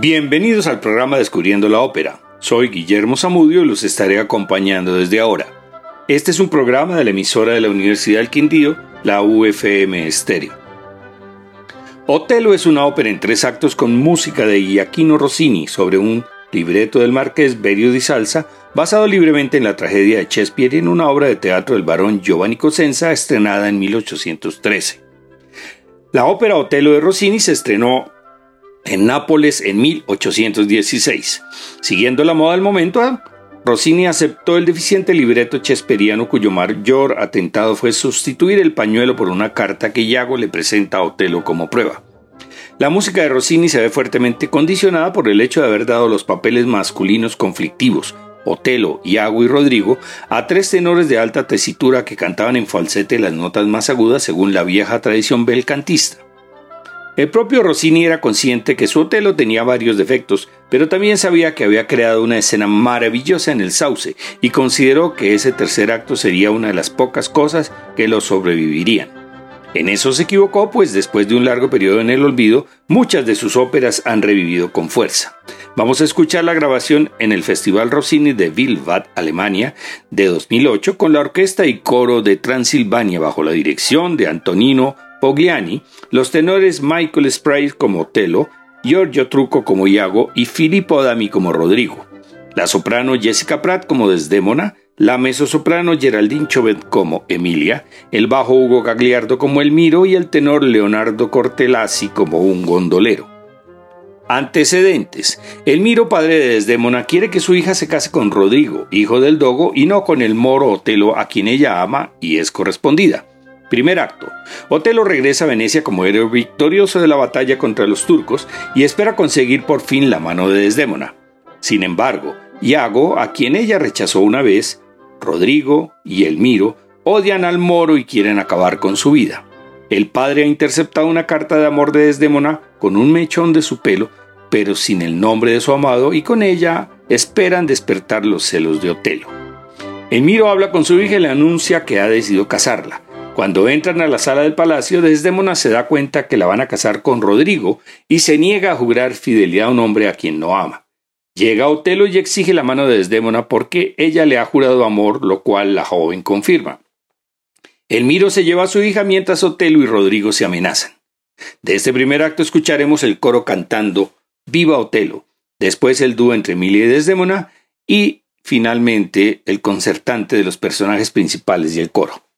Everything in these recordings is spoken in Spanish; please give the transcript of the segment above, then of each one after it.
Bienvenidos al programa Descubriendo la Ópera. Soy Guillermo Zamudio y los estaré acompañando desde ahora. Este es un programa de la emisora de la Universidad del Quindío, la UFM Estéreo. Otelo es una ópera en tres actos con música de Giaquino Rossini sobre un libreto del marqués Berio di Salsa, basado libremente en la tragedia de Shakespeare y en una obra de teatro del barón Giovanni Cosenza estrenada en 1813. La ópera Otelo de Rossini se estrenó en Nápoles en 1816. Siguiendo la moda del momento, Rossini aceptó el deficiente libreto chesperiano cuyo mayor atentado fue sustituir el pañuelo por una carta que Iago le presenta a Otelo como prueba. La música de Rossini se ve fuertemente condicionada por el hecho de haber dado los papeles masculinos conflictivos, Otelo, Iago y Rodrigo, a tres tenores de alta tesitura que cantaban en falsete las notas más agudas según la vieja tradición belcantista. El propio Rossini era consciente que su Otelo tenía varios defectos, pero también sabía que había creado una escena maravillosa en el sauce y consideró que ese tercer acto sería una de las pocas cosas que lo sobrevivirían. En eso se equivocó, pues después de un largo periodo en el olvido, muchas de sus óperas han revivido con fuerza. Vamos a escuchar la grabación en el Festival Rossini de Wilbad, Alemania, de 2008, con la orquesta y coro de Transilvania bajo la dirección de Antonino Pogliani, los tenores Michael Sprague como Otelo, Giorgio Trucco como Iago y Filippo Adami como Rodrigo. La soprano Jessica Pratt como Desdémona, la mezzosoprano Geraldine Chauvet como Emilia, el bajo Hugo Gagliardo como Elmiro y el tenor Leonardo Cortelazzi como un gondolero. Antecedentes. Elmiro, padre de Desdémona, quiere que su hija se case con Rodrigo, hijo del Dogo, y no con el moro Otelo a quien ella ama y es correspondida. Primer acto. Otelo regresa a Venecia como héroe victorioso de la batalla contra los turcos y espera conseguir por fin la mano de Desdémona. Sin embargo, Iago, a quien ella rechazó una vez, Rodrigo y Elmiro odian al moro y quieren acabar con su vida. El padre ha interceptado una carta de amor de Desdémona con un mechón de su pelo, pero sin el nombre de su amado y con ella esperan despertar los celos de Otelo. Elmiro habla con su hija y le anuncia que ha decidido casarla. Cuando entran a la sala del palacio, Desdémona se da cuenta que la van a casar con Rodrigo y se niega a jurar fidelidad a un hombre a quien no ama. Llega Otelo y exige la mano de Desdémona porque ella le ha jurado amor, lo cual la joven confirma. Elmiro se lleva a su hija mientras Otelo y Rodrigo se amenazan. De este primer acto escucharemos el coro cantando Viva Otelo, después el dúo entre Emilia y Desdémona y finalmente el concertante de los personajes principales y el coro.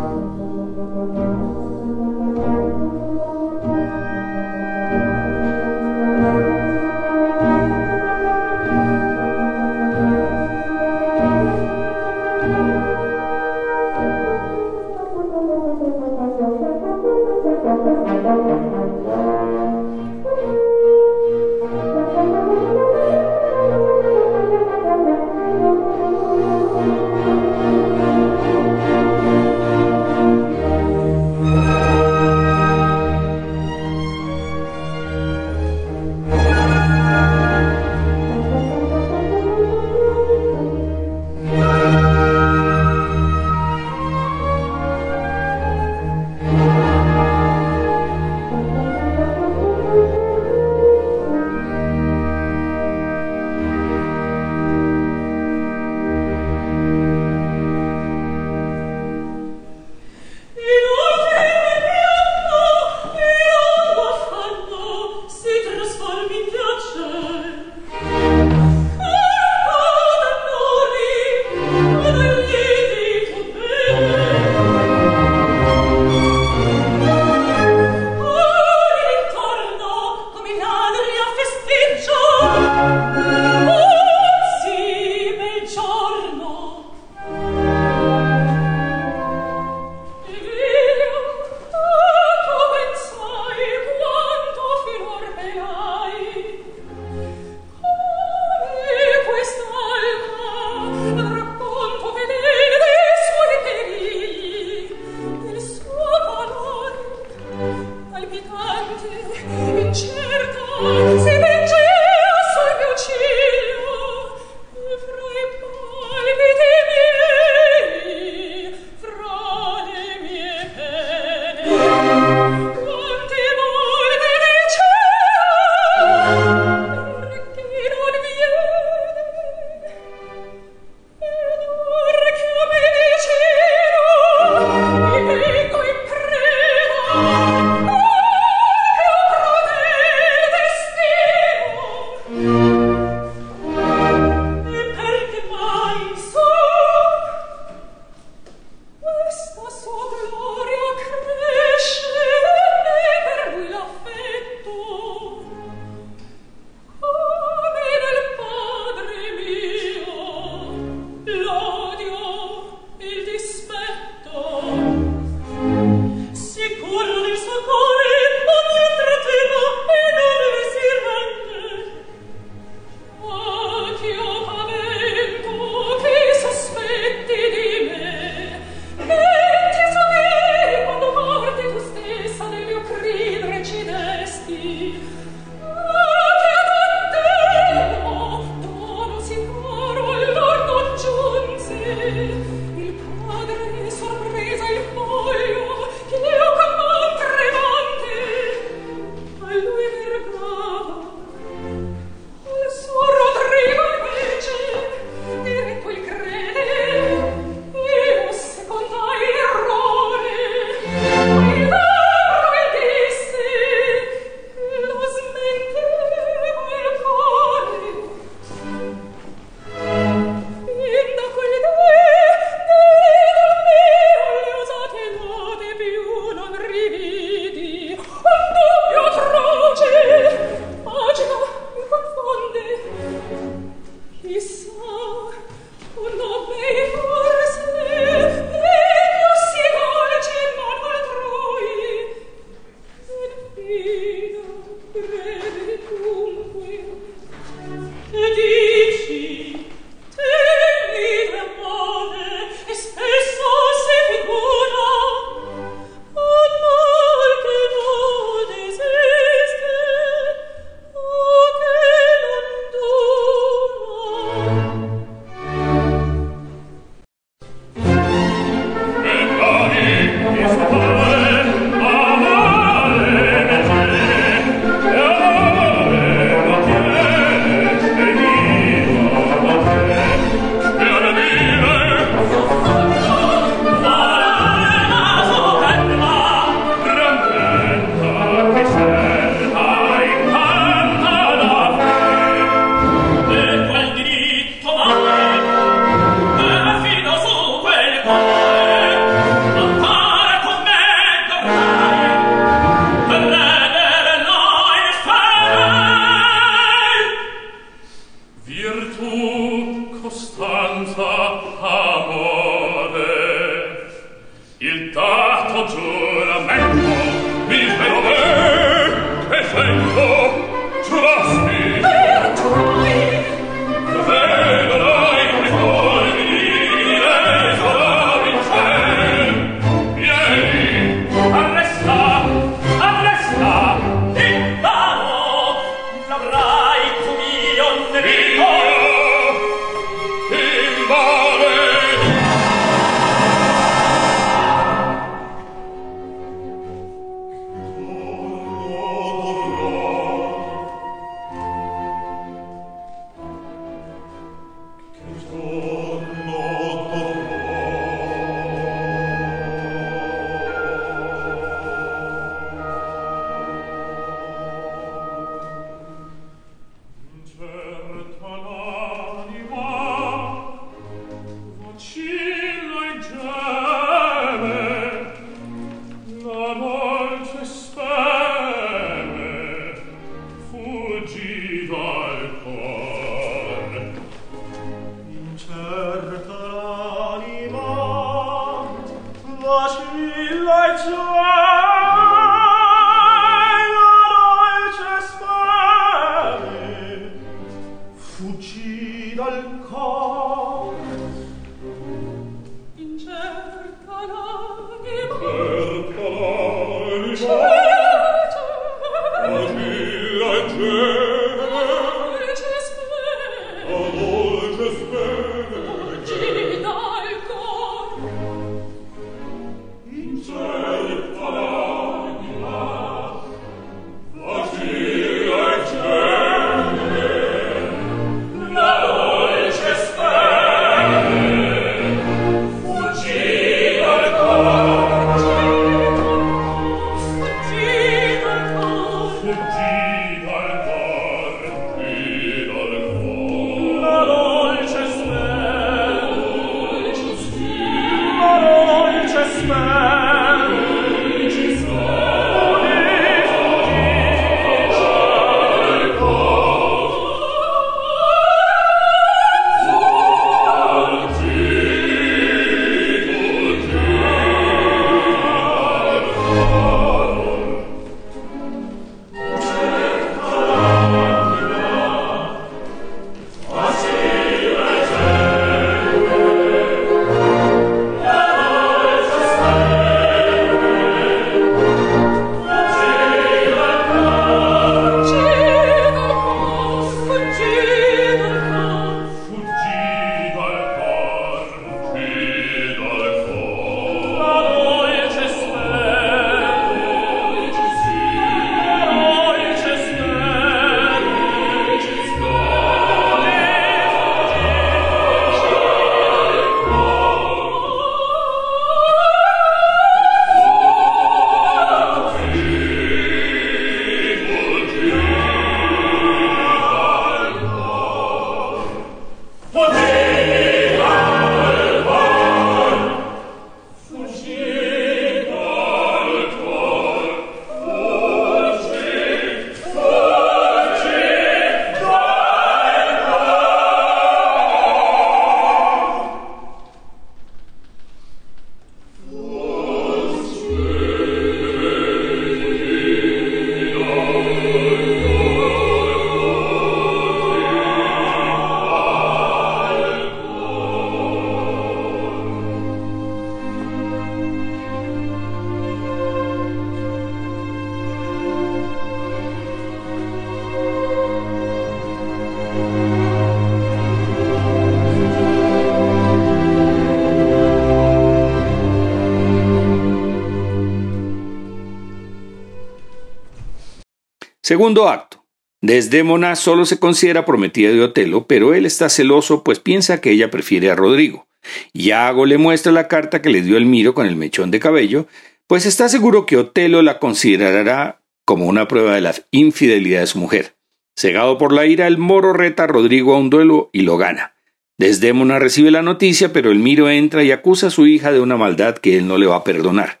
Segundo acto. Desdémona solo se considera prometida de Otelo, pero él está celoso pues piensa que ella prefiere a Rodrigo. Iago le muestra la carta que le dio Elmiro con el mechón de cabello, pues está seguro que Otelo la considerará como una prueba de la infidelidad de su mujer. Cegado por la ira, el moro reta a Rodrigo a un duelo y lo gana. Desdémona recibe la noticia, pero Elmiro entra y acusa a su hija de una maldad que él no le va a perdonar.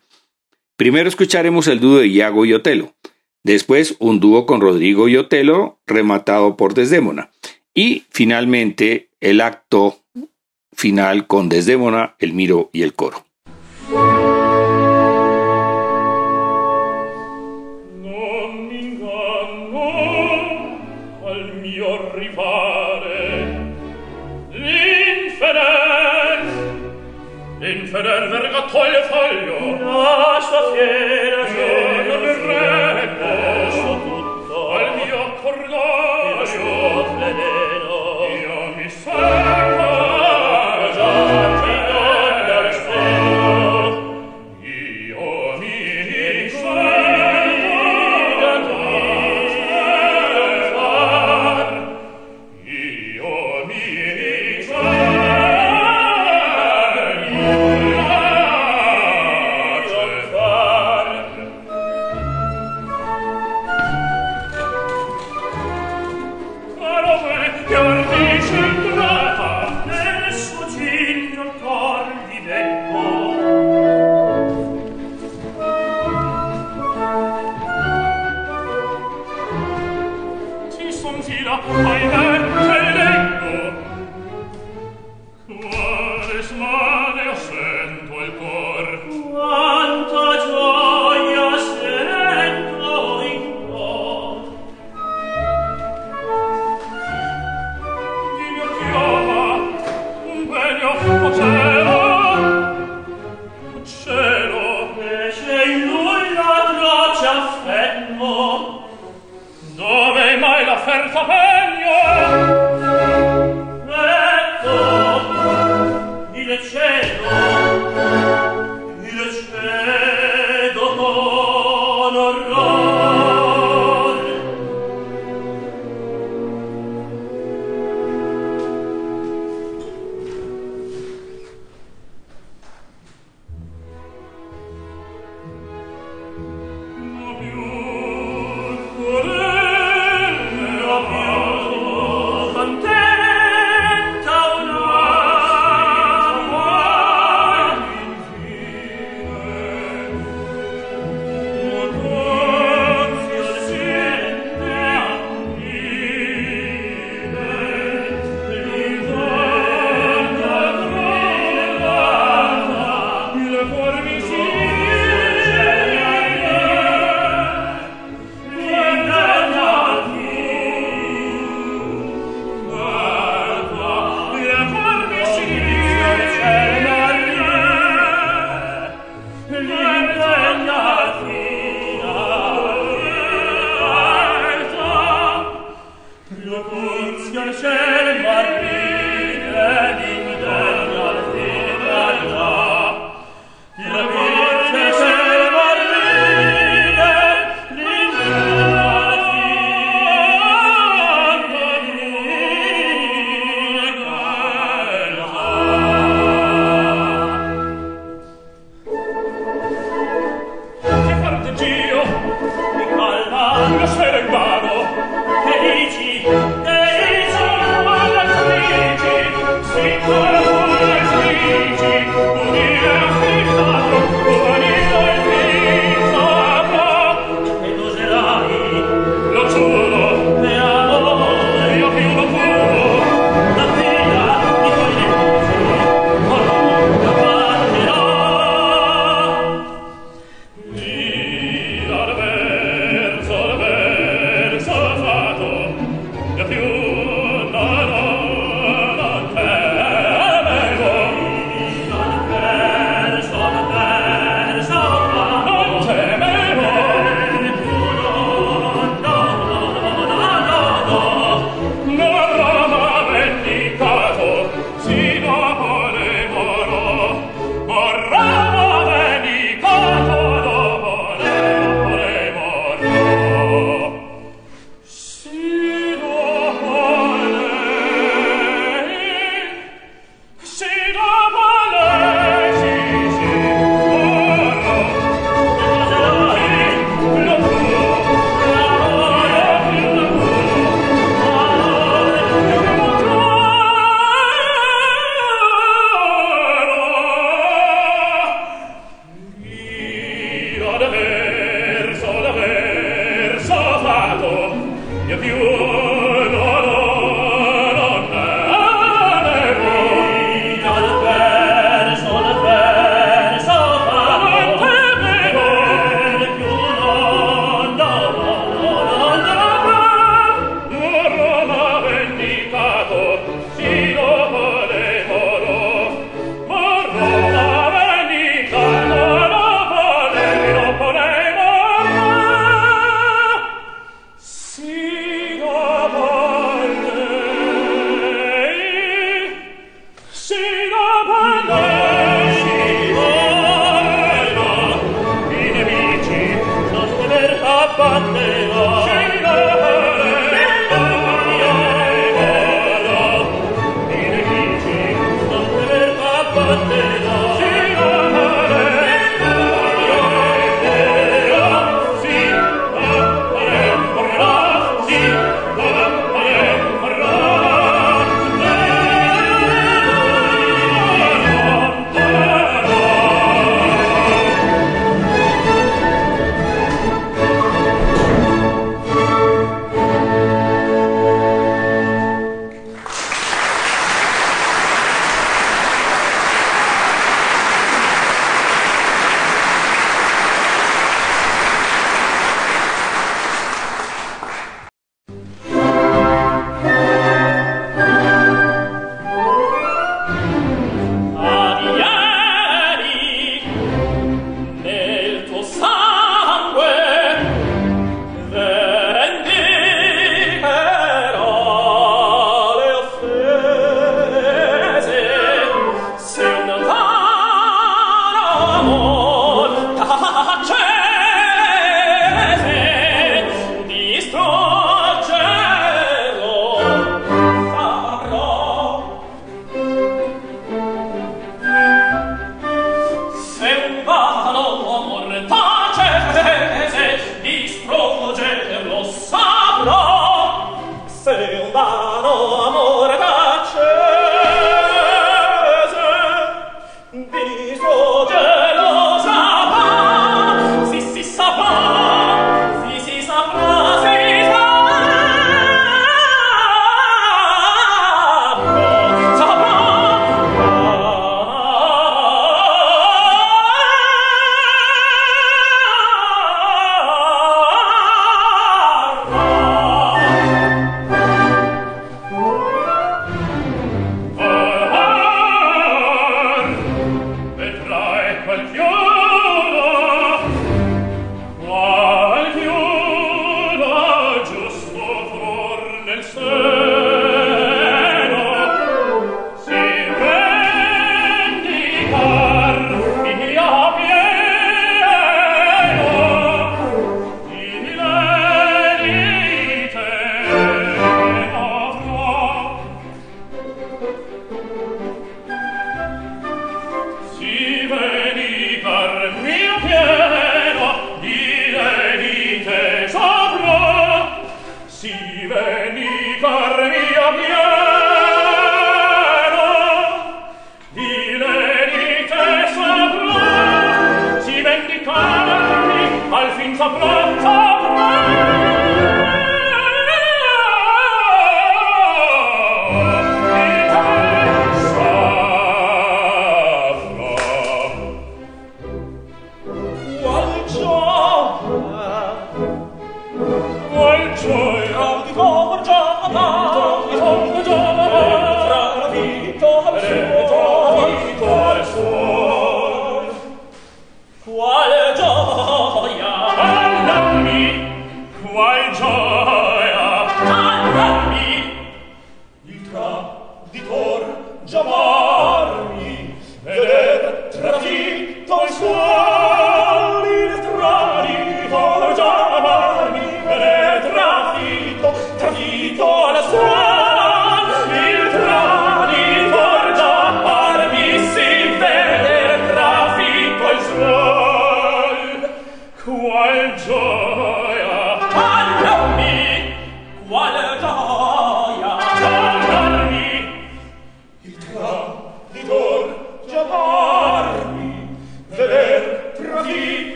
Primero escucharemos el dúo de Iago y Otelo. Después un dúo con Rodrigo y Otelo, rematado por Desdémona. Y finalmente el acto final con Desdémona, el miro y el coro. L'inferer La sua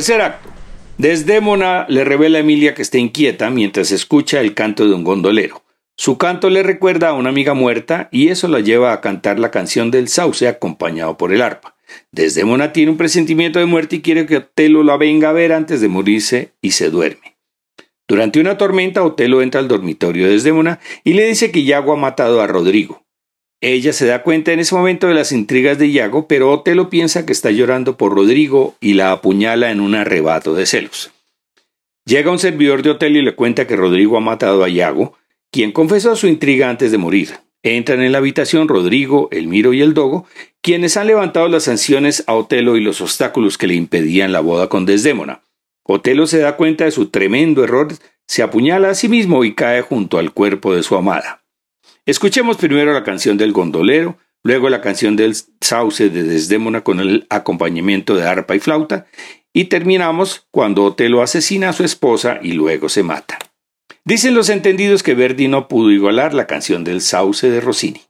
Tercer acto. Desdémona le revela a Emilia que está inquieta mientras escucha el canto de un gondolero. Su canto le recuerda a una amiga muerta y eso la lleva a cantar la canción del sauce acompañado por el arpa. Desdémona tiene un presentimiento de muerte y quiere que Otelo la venga a ver antes de morirse y se duerme. Durante una tormenta, Otelo entra al dormitorio de Desdémona y le dice que Yago ha matado a Rodrigo. Ella se da cuenta en ese momento de las intrigas de Iago, pero Otelo piensa que está llorando por Rodrigo y la apuñala en un arrebato de celos. Llega un servidor de Otelo y le cuenta que Rodrigo ha matado a Iago, quien confesó su intriga antes de morir. Entran en la habitación Rodrigo, Elmiro y el Dogo, quienes han levantado las sanciones a Otelo y los obstáculos que le impedían la boda con Desdémona. Otelo se da cuenta de su tremendo error, se apuñala a sí mismo y cae junto al cuerpo de su amada. Escuchemos primero la canción del gondolero, luego la canción del sauce de Desdémona con el acompañamiento de arpa y flauta, y terminamos cuando Otelo asesina a su esposa y luego se mata. Dicen los entendidos que Verdi no pudo igualar la canción del sauce de Rossini.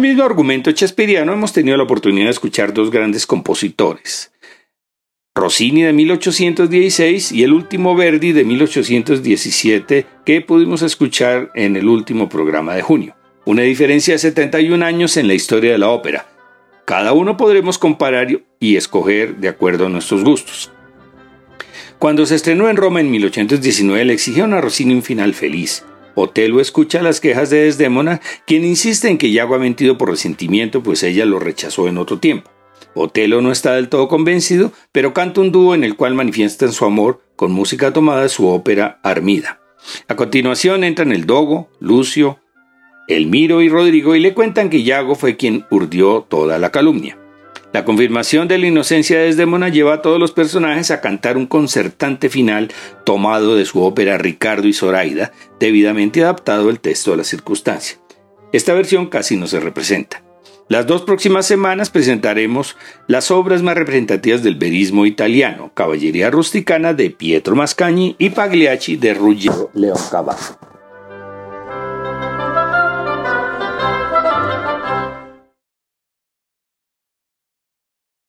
Mismo argumento chespiriano hemos tenido la oportunidad de escuchar dos grandes compositores. Rossini de 1816 y el último Verdi de 1817 que pudimos escuchar en el último programa de junio. Una diferencia de 71 años en la historia de la ópera. Cada uno podremos comparar y escoger de acuerdo a nuestros gustos. Cuando se estrenó en Roma en 1819 le exigieron a Rossini un final feliz, Otelo escucha las quejas de Desdémona, quien insiste en que Yago ha mentido por resentimiento, pues ella lo rechazó en otro tiempo. Otelo no está del todo convencido, pero canta un dúo en el cual manifiestan su amor con música tomada de su ópera Armida. A continuación entran el Dogo, Lucio, Elmiro y Rodrigo y le cuentan que Yago fue quien urdió toda la calumnia. La confirmación de la inocencia de Desdémona lleva a todos los personajes a cantar un concertante final tomado de su ópera Ricardo y Zoraida, debidamente adaptado el texto a la circunstancia. Esta versión casi no se representa. Las dos próximas semanas presentaremos las obras más representativas del verismo italiano, Caballería Rusticana de Pietro Mascagni y Pagliacci de Ruggero Leoncavallo.